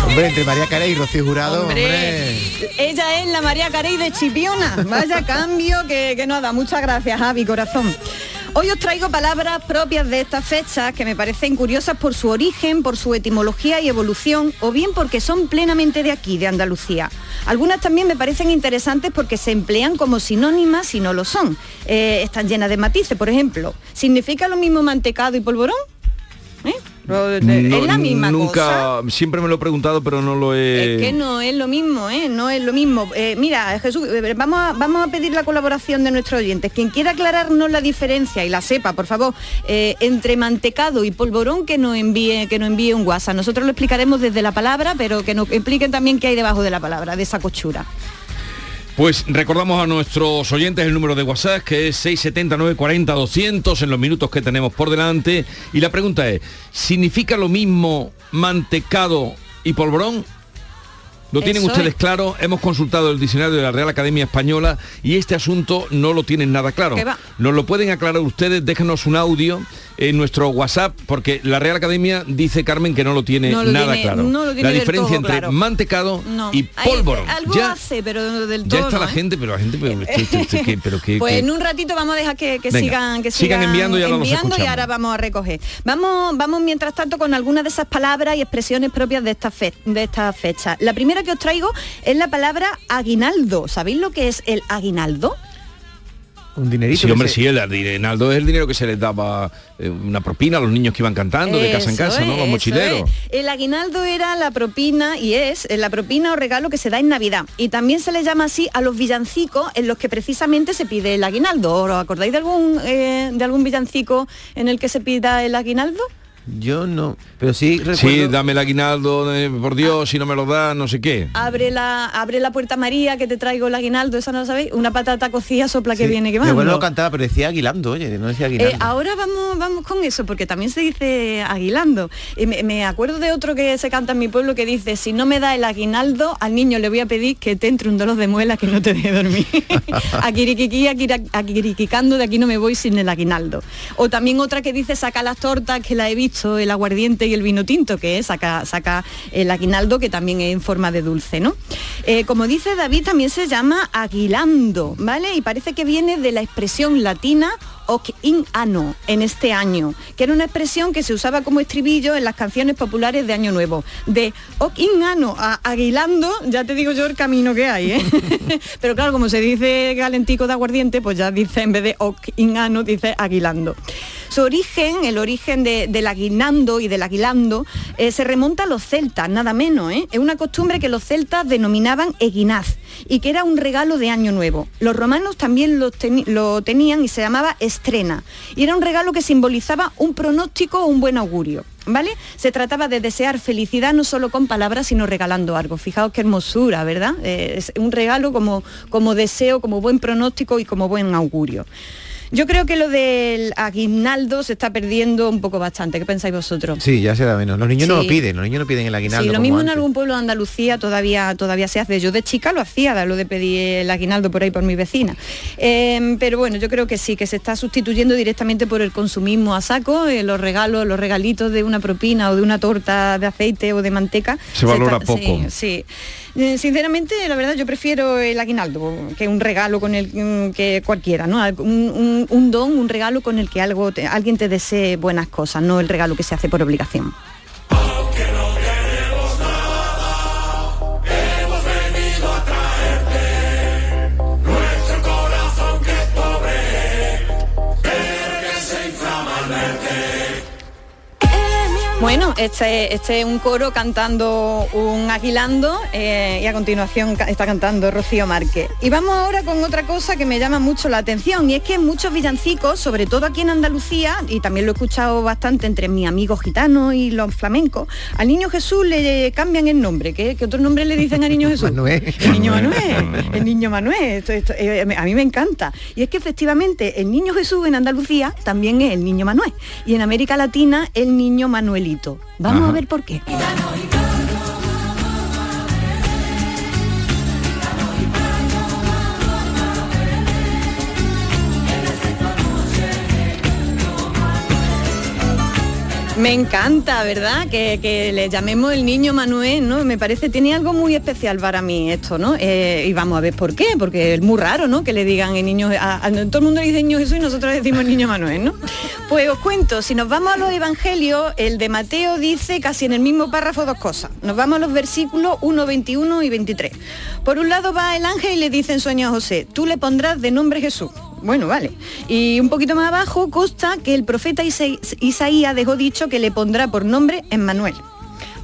Hombre, entre María Carey y Rocío Jurado, Hombre, hombre. ella es la María Carey de Chipiona. Vaya cambio que, que nos da. Muchas gracias, Javi, corazón. Hoy os traigo palabras propias de estas fechas que me parecen curiosas por su origen, por su etimología y evolución, o bien porque son plenamente de aquí, de Andalucía. Algunas también me parecen interesantes porque se emplean como sinónimas y no lo son. Eh, están llenas de matices, por ejemplo. ¿Significa lo mismo mantecado y polvorón? ¿Eh? Lo- de- No, es la misma nunca, cosa. siempre me lo he preguntado, pero no lo he... Es que no es lo mismo, ¿eh? No es lo mismo. Eh, mira, Jesús, eh, vamos a, vamos a pedir la colaboración de nuestros oyentes. Quien quiera aclararnos la diferencia y la sepa, por favor, eh, entre mantecado y polvorón, que nos envíe, que nos envíe un WhatsApp. Nosotros lo explicaremos desde la palabra, pero que nos expliquen también qué hay debajo de la palabra, de esa cochura. Pues recordamos a nuestros oyentes el número de WhatsApp que es 679 40 200 en los minutos que tenemos por delante y la pregunta es ¿significa lo mismo mantecado y polvorón? Lo tienen Eso ustedes es. claro, hemos consultado el diccionario de la Real Academia Española y este asunto no lo tienen nada claro. Nos lo pueden aclarar ustedes, déjenos un audio en nuestro WhatsApp, porque la Real Academia dice, Carmen, que no lo tiene No lo nada tiene- claro. no lo tiene la diferencia entre claro. mantecado No. y pólvoro. eh, algo ya, hace, pero del ya todo. está la ¿no, eh? gente, pero la gente, pero, esto- ¿qué- pero qué- Pues en un ratito vamos a dejar que, que Venga, sigan que sigan sigan, enviando y ahora enviando y ahora vamos a recoger. Vamos, vamos mientras tanto con algunas de esas palabras y expresiones propias de esta fe- de esta fecha. La primera que os traigo es la palabra aguinaldo. ¿Sabéis lo que es el aguinaldo? Un dinerito. Sí, hombre, se- sí, el aguinaldo es el dinero que se les daba eh, una propina a los niños que iban cantando de casa en casa, ¿no? Los mochileros. es. El aguinaldo era la propina y es eh, la propina o regalo que se da en Navidad. Y también se le llama así a los villancicos en los que precisamente se pide el aguinaldo. ¿Os acordáis de algún eh, de algún villancico en el que se pida el aguinaldo? Yo no, pero sí recuerdo... Sí, dame el aguinaldo, eh, por Dios, si no me lo da, no sé qué. Abre la, abre la puerta María que te traigo el aguinaldo, esa no lo sabéis. Una patata cocida sopla que viene quemando. abuelo lo cantaba, pero decía aguilando, oye, no decía aguilando. Eh, ahora vamos, vamos con eso, porque también se dice aguilando. Y me, me acuerdo de otro que se canta en mi pueblo que dice, si no me da el aguinaldo, al niño le voy a pedir que te entre un dolor de muela que no te deje dormir. Aquiriquiqui, aquiriquicando, de aquí no me voy sin el aguinaldo. O también otra que dice, saca las tortas, que la he visto, el aguardiente y el vino tinto, que es saca, saca el aguinaldo, que también es en forma de dulce, ¿no? Eh, como dice David, también se llama aguilando, ¿vale? Y parece que viene de la expresión latina hoc in anno en este año, que era una expresión que se usaba como estribillo en las canciones populares de Año Nuevo. De hoc in anno a aguilando, ya te digo yo el camino que hay, ¿eh? Pero claro, como se dice galentico de aguardiente, pues ya dice en vez de hoc in anno, dice aguilando. Su origen, el origen de- del aguinando y del aguilando, eh, se remonta a los celtas, nada menos. ¿eh? Es una costumbre que los celtas denominaban eguinaz y que era un regalo de Año Nuevo. Los romanos también lo tenían y se llamaba estrena. Y era un regalo que simbolizaba un pronóstico o un buen augurio. ¿Vale? Se trataba de desear felicidad no solo con palabras, sino regalando algo. Fijaos qué hermosura, ¿verdad? Eh, es un regalo como, como deseo, como buen pronóstico y como buen augurio. Yo creo que lo del aguinaldo se está perdiendo un poco bastante. ¿Qué pensáis vosotros? Sí, ya se da menos. Los niños no lo piden, los niños no piden el aguinaldo. Sí, lo como mismo en algún pueblo de Andalucía todavía, todavía se hace. Yo de chica lo hacía, lo de pedir el aguinaldo por ahí por mi vecina. Eh, pero bueno, yo creo que sí, que se está sustituyendo directamente por el consumismo a saco, eh, los regalos, los regalitos de una propina o de una torta de aceite o de manteca. Se valora está- poco. Sí, sí. Eh, Sinceramente, la verdad, yo prefiero el aguinaldo que un regalo con el mm, que cualquiera, ¿no? Un, don, un regalo con el que algo alguien te desee buenas cosas, no el regalo que se hace por obligación. Bueno, este, este es un coro cantando un aguilando eh, y a continuación está cantando Rocío Márquez. Y vamos ahora con otra cosa que me llama mucho la atención y es que muchos villancicos, sobre todo aquí en Andalucía, y también lo he escuchado bastante entre mis amigos gitanos y los flamencos, al niño Jesús le cambian el nombre. ¿Qué, qué otro nombre le dicen al niño Jesús? Manuel. El niño Manuel, el niño Manuel, esto- esto, eh, a mí me encanta. Y es que efectivamente el niño Jesús en Andalucía también es el niño Manuel y en América Latina el niño Manuelito. Vamos a ver por qué. Me encanta, ¿verdad? Que, que le llamemos el niño Manuel, ¿no? Me parece, tiene algo muy especial para mí esto, ¿no? Eh, y vamos a ver por qué, porque es muy raro, ¿no? Que le digan el niño, a, todo el mundo le dice niño Jesús y nosotros decimos niño Manuel, ¿no? Pues os cuento, si nos vamos a los evangelios, el de Mateo dice casi en el mismo párrafo dos cosas. Nos vamos a los versículos 1, 21 y 23. Por un lado va el ángel y le dice en sueño a José, tú le pondrás de nombre Jesús. Bueno, vale. Y un poquito más abajo consta que el profeta Isa- Isaías dejó dicho que le pondrá por nombre Emmanuel.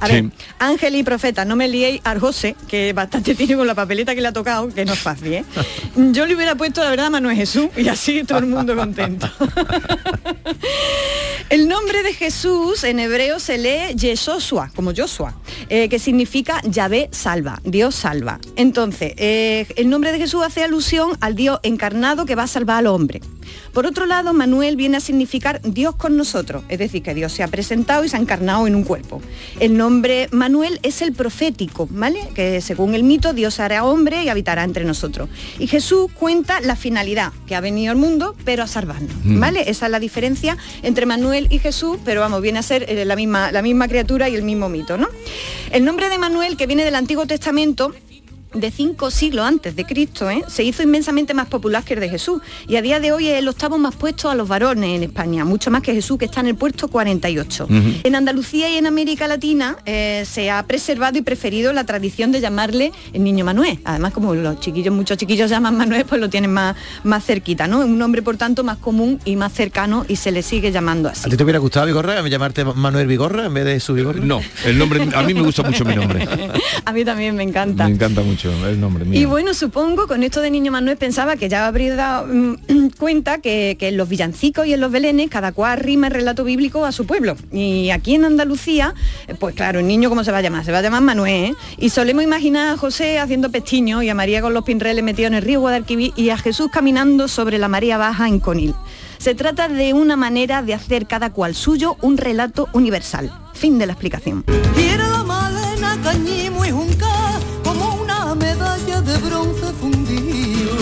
A Sí. ver, ángel y profeta, no me liéis al José, que bastante tiene con la papeleta que le ha tocado, que no es fácil, ¿eh? Yo le hubiera puesto, la verdad, Manuel Jesús, y así todo el mundo contento. El nombre de Jesús en hebreo se lee Yeshua, como Joshua, eh, que significa Yahvé salva, Dios salva. Entonces, eh, el nombre de Jesús hace alusión al Dios encarnado que va a salvar al hombre. Por otro lado, Manuel viene a significar Dios con nosotros, es decir, que Dios se ha presentado y se ha encarnado en un cuerpo. El nombre nombre Manuel es el profético, ¿vale? Que según el mito Dios hará hombre y habitará entre nosotros. Y Jesús cuenta la finalidad, que ha venido al mundo, pero a salvarnos, Mm. ¿vale? Esa es la diferencia entre Manuel y Jesús, pero vamos, viene a ser eh, la misma, la misma criatura y el mismo mito, ¿no? El nombre de Manuel, que viene del Antiguo Testamento, de cinco siglos antes de Cristo, ¿eh? se hizo inmensamente más popular que el de Jesús y a día de hoy es el octavo más puesto a los varones en España, mucho más que Jesús que está en el puesto 48. Ujú. En Andalucía y en América Latina eh, se ha preservado y preferido la tradición de llamarle el niño Manuel. Además, como los chiquillos, muchos chiquillos llaman Manuel, pues lo tienen más, más cerquita, ¿no? Un nombre, por tanto, más común y más cercano y se le sigue llamando así. ¿A ti te hubiera gustado Vigorra? llamarte Manuel Vigorra en vez de su Vigorra? No, el nombre, a mí me gusta mucho mi nombre. a mí también me encanta. Me encanta mucho el nombre. Y bueno, supongo, con esto de Niño Manuel pensaba que ya habría dado mm, cuenta que, que en los villancicos y en los belenes cada cual rima el relato bíblico a su pueblo. Y aquí en Andalucía, eh, pues claro, el niño cómo se va a llamar, se va a llamar Manuel. ¿eh? Y solemos imaginar a José haciendo pestiño y a María con los pinreles metidos en el río Guadalquivir y a Jesús caminando sobre la marea baja en Conil. Se trata de una manera de hacer cada cual suyo un relato universal. Fin de la explicación. Quiere la malena cañimo y junca como una medalla bronce fundido.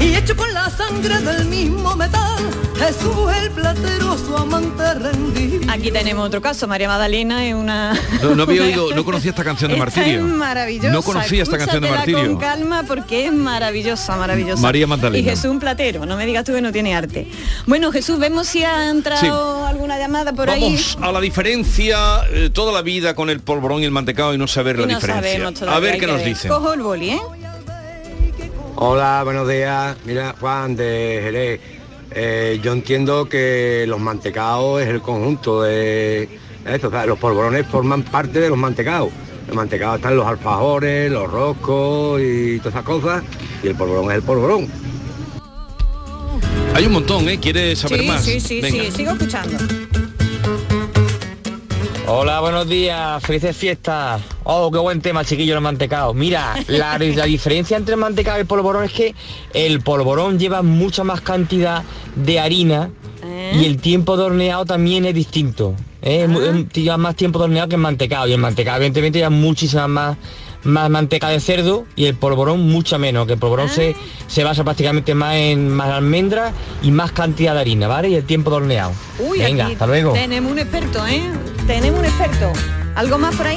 Y hecho con la sangre del mismo metal, Jesús el platero su amante rendido. Aquí tenemos otro caso, María Magdalena es una... No, no había oído, no conocía esta canción de Esta Martirio. es maravillosa. No conocía esta canción de Martirio. con calma porque es maravillosa, maravillosa. María Magdalena. Y Jesús un platero, no me digas tú que no tiene arte. Bueno, Jesús, vemos si ha entrado alguna llamada por Vamos a la diferencia eh, toda la vida con el polvorón y el mantecado y no saber ahí. la no diferencia. a ver qué nos dicen. Cojo el boli, ¿eh? Hola, buenos días. Mira, Juan de Jerez. Eh, yo entiendo que los mantecaos es el conjunto de esto, o sea, los polvorones forman parte de los mantecaos. Los mantecaos están los alfajores, los roscos y todas esas cosas, y el polvorón es el polvorón. Hay un montón, ¿eh? ¿Quieres saber sí, más? sí, sí, Venga. sí, sigo escuchando. Hola, buenos días, felices fiestas. Oh, qué buen tema, chiquillo, el mantecado. Mira, la, la diferencia entre el mantecado y el polvorón es que el polvorón lleva mucha más cantidad de harina y el tiempo de horneado también es distinto. ¿eh? Lleva más tiempo de horneado que el mantecado. Y el mantecado, evidentemente, lleva muchísima más, más manteca de cerdo y el polvorón mucha menos, que el polvorón se, se basa prácticamente más en más almendras y más cantidad de harina, ¿vale? Y el tiempo de horneado. Uy, Venga, hasta luego. tenemos un experto, ¿eh? Tenemos un experto. ¿Algo más por ahí?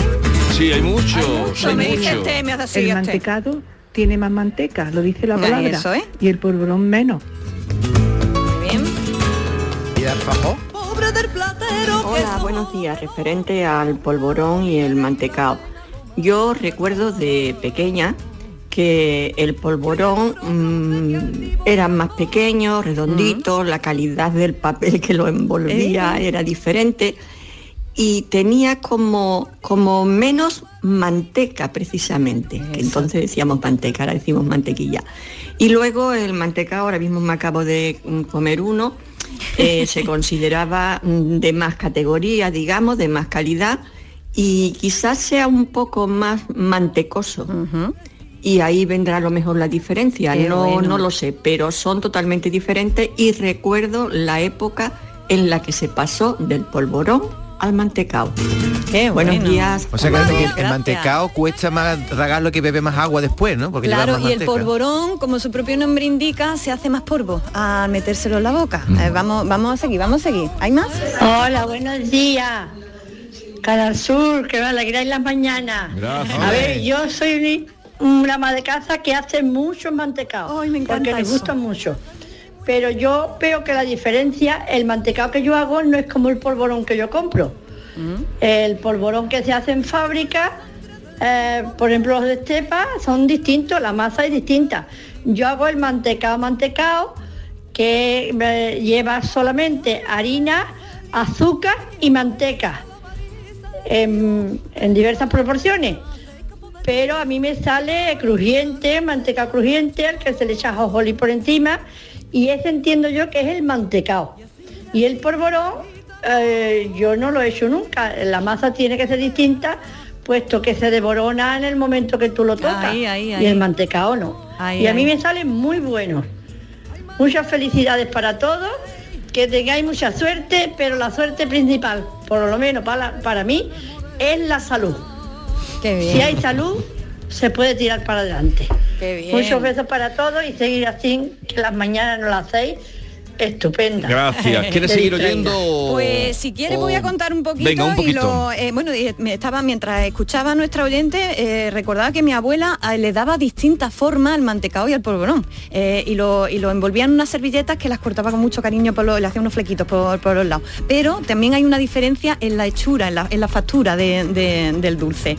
Sí, hay mucho, hay me dice mucho. este, me hace así, el este. mantecado tiene más manteca, lo dice la palabra. eso, ¿eh? Y el polvorón menos. bien. ¿Y el alfajor? Pobre del platero Hola, buenos días. Referente al polvorón y el mantecao. Yo recuerdo de pequeña que el polvorón mm, era más pequeño, redondito, la calidad del papel que lo envolvía Eh. era diferente y tenía como, como menos manteca precisamente, que entonces decíamos manteca, ahora decimos mantequilla. Y luego el mantecao, ahora mismo me acabo de mm, comer uno, eh, se consideraba mm, de más categoría, digamos, de más calidad y quizás sea un poco más mantecoso. Y ahí vendrá a lo mejor la diferencia, Qué no, bueno. no lo sé, pero son totalmente diferentes y recuerdo la época en la que se pasó del polvorón al mantecao. Buenos bueno. días. O sea que el- mantecao cuesta más tragarlo que bebe más agua después, ¿no? Porque lleva Claro, más y el polvorón, como su propio nombre indica, se hace más polvo al metérselo en la boca. Mm. Eh, vamos, vamos a seguir, vamos a seguir. ¿Hay más? Hola, buenos días. Canal Sur, que me alegráis las mañanas. Gracias. A ver, yo soy una ama de casa que hace mucho mantecado. porque me eso. gusta mucho. Pero yo veo que la diferencia, el mantecado que yo hago no es como el polvorón que yo compro. El polvorón que se hace en fábrica, eh, por ejemplo los de Estepa, son distintos, la masa es distinta. Yo hago el mantecado mantecado, que eh, lleva solamente harina, azúcar y manteca, en, en diversas proporciones. Pero a mí me sale crujiente, manteca crujiente, al que se le echa jojolí por encima, y ese entiendo yo que es el mantecao. Y el polvorón, eh, yo no lo he hecho nunca. La masa tiene que ser distinta, puesto que se devorona en el momento que tú lo tocas. Ahí, ahí, Y el mantecao no. Y a mí me salen muy buenos. Muchas felicidades para todos que tengáis mucha suerte, pero la suerte principal, por lo menos para, para mí, es la salud. Qué bien. Si hay salud, se puede tirar para adelante. Qué bien. Muchos besos para todos y seguir así, que las mañanas no las hacéis. Estupenda. Gracias. ¿Quieres seguir distraída. oyendo? Pues si quieres voy a contar un poquito, Venga, un y poquito. lo, eh, bueno, y me estaba mientras escuchaba a nuestra oyente, eh, recordaba que mi abuela eh, le daba distintas formas al mantecado y al polvorón eh, y, lo, y lo envolvía en unas servilletas que las cortaba con mucho cariño, por los, le hacía unos flequitos por, por los lados. Pero también hay una diferencia en la hechura, en la, en la factura de- de- del dulce.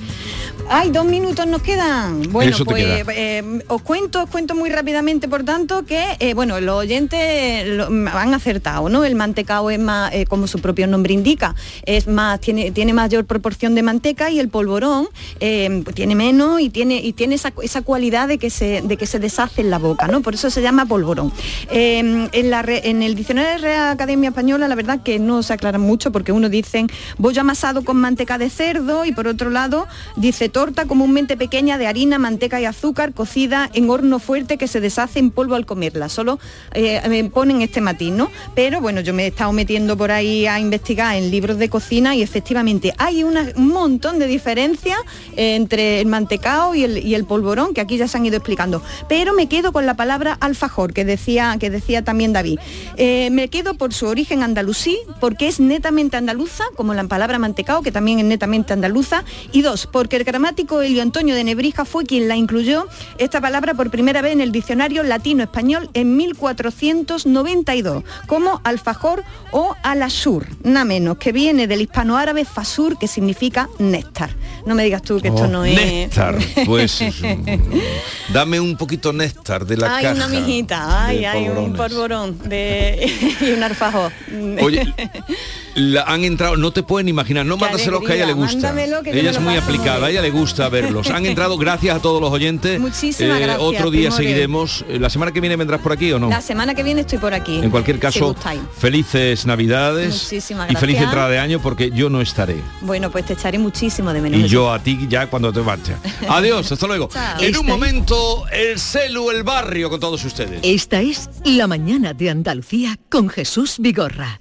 Ay, dos minutos nos quedan. Bueno, Eso pues queda. eh, os cuento, os cuento muy rápidamente, por tanto, que eh, bueno, los oyentes lo- han acertado, ¿no? El mantecao es más, eh, como su propio nombre indica, es más, tiene, tiene mayor proporción de manteca y el polvorón eh, pues tiene menos y tiene, y tiene esa, esa cualidad de que se, de que se deshace en la boca, ¿no? Por eso se llama polvorón. Eh, en, la en el diccionario de Real Academia Española, la verdad que no se aclara mucho porque uno dicen bollo amasado con manteca de cerdo y por otro lado dice torta comúnmente pequeña de harina, manteca y azúcar cocida en horno fuerte que se deshace en polvo al comerla. Solo eh, me ponen este matiz, ¿no? Pero bueno, yo me he estado metiendo por ahí a investigar en libros de cocina y efectivamente hay un montón de diferencias entre el mantecao y el, y el polvorón que aquí ya se han ido explicando. Pero me quedo con la palabra alfajor que decía, que decía también David. Eh, me quedo por su origen andalusí, porque es netamente andaluza, como la palabra mantecao, que también es netamente andaluza. Y dos, porque el gramático Elio Antonio de Nebrija fue quien la incluyó esta palabra por primera vez en el diccionario latino-español en 1492, como alfajor o alasur, nada menos, que viene del hispanoárabe fasur, que significa néctar. No me digas tú que esto Oh, no es... Néctar, pues dame un poquito néctar de la Ay, caja. una mijita, ay, de ay, un polvorón de... y un alfajor. Oye, la han entrado, no te pueden imaginar, no Qué mándaselo que a ella le gusta. ella es lo muy aplicada, a ella le gusta verlos. Han entrado gracias a todos los oyentes. Muchísimas gracias, Otro día seguiremos. Eh, La semana que viene vendrás por aquí o no. La semana que viene estoy por aquí. En cualquier caso, felices Navidades Muchísimas y feliz entrada de año porque yo no estaré. Bueno, pues te echaré muchísimo de menos. Y yo a ti ya cuando te marches. Adiós, hasta luego. Chao. En un momento, el celu, el barrio con todos ustedes. Esta es La mañana de Andalucía con Jesús Vigorra,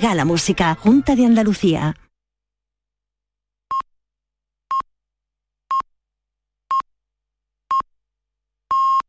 regala música. Junta de Andalucía.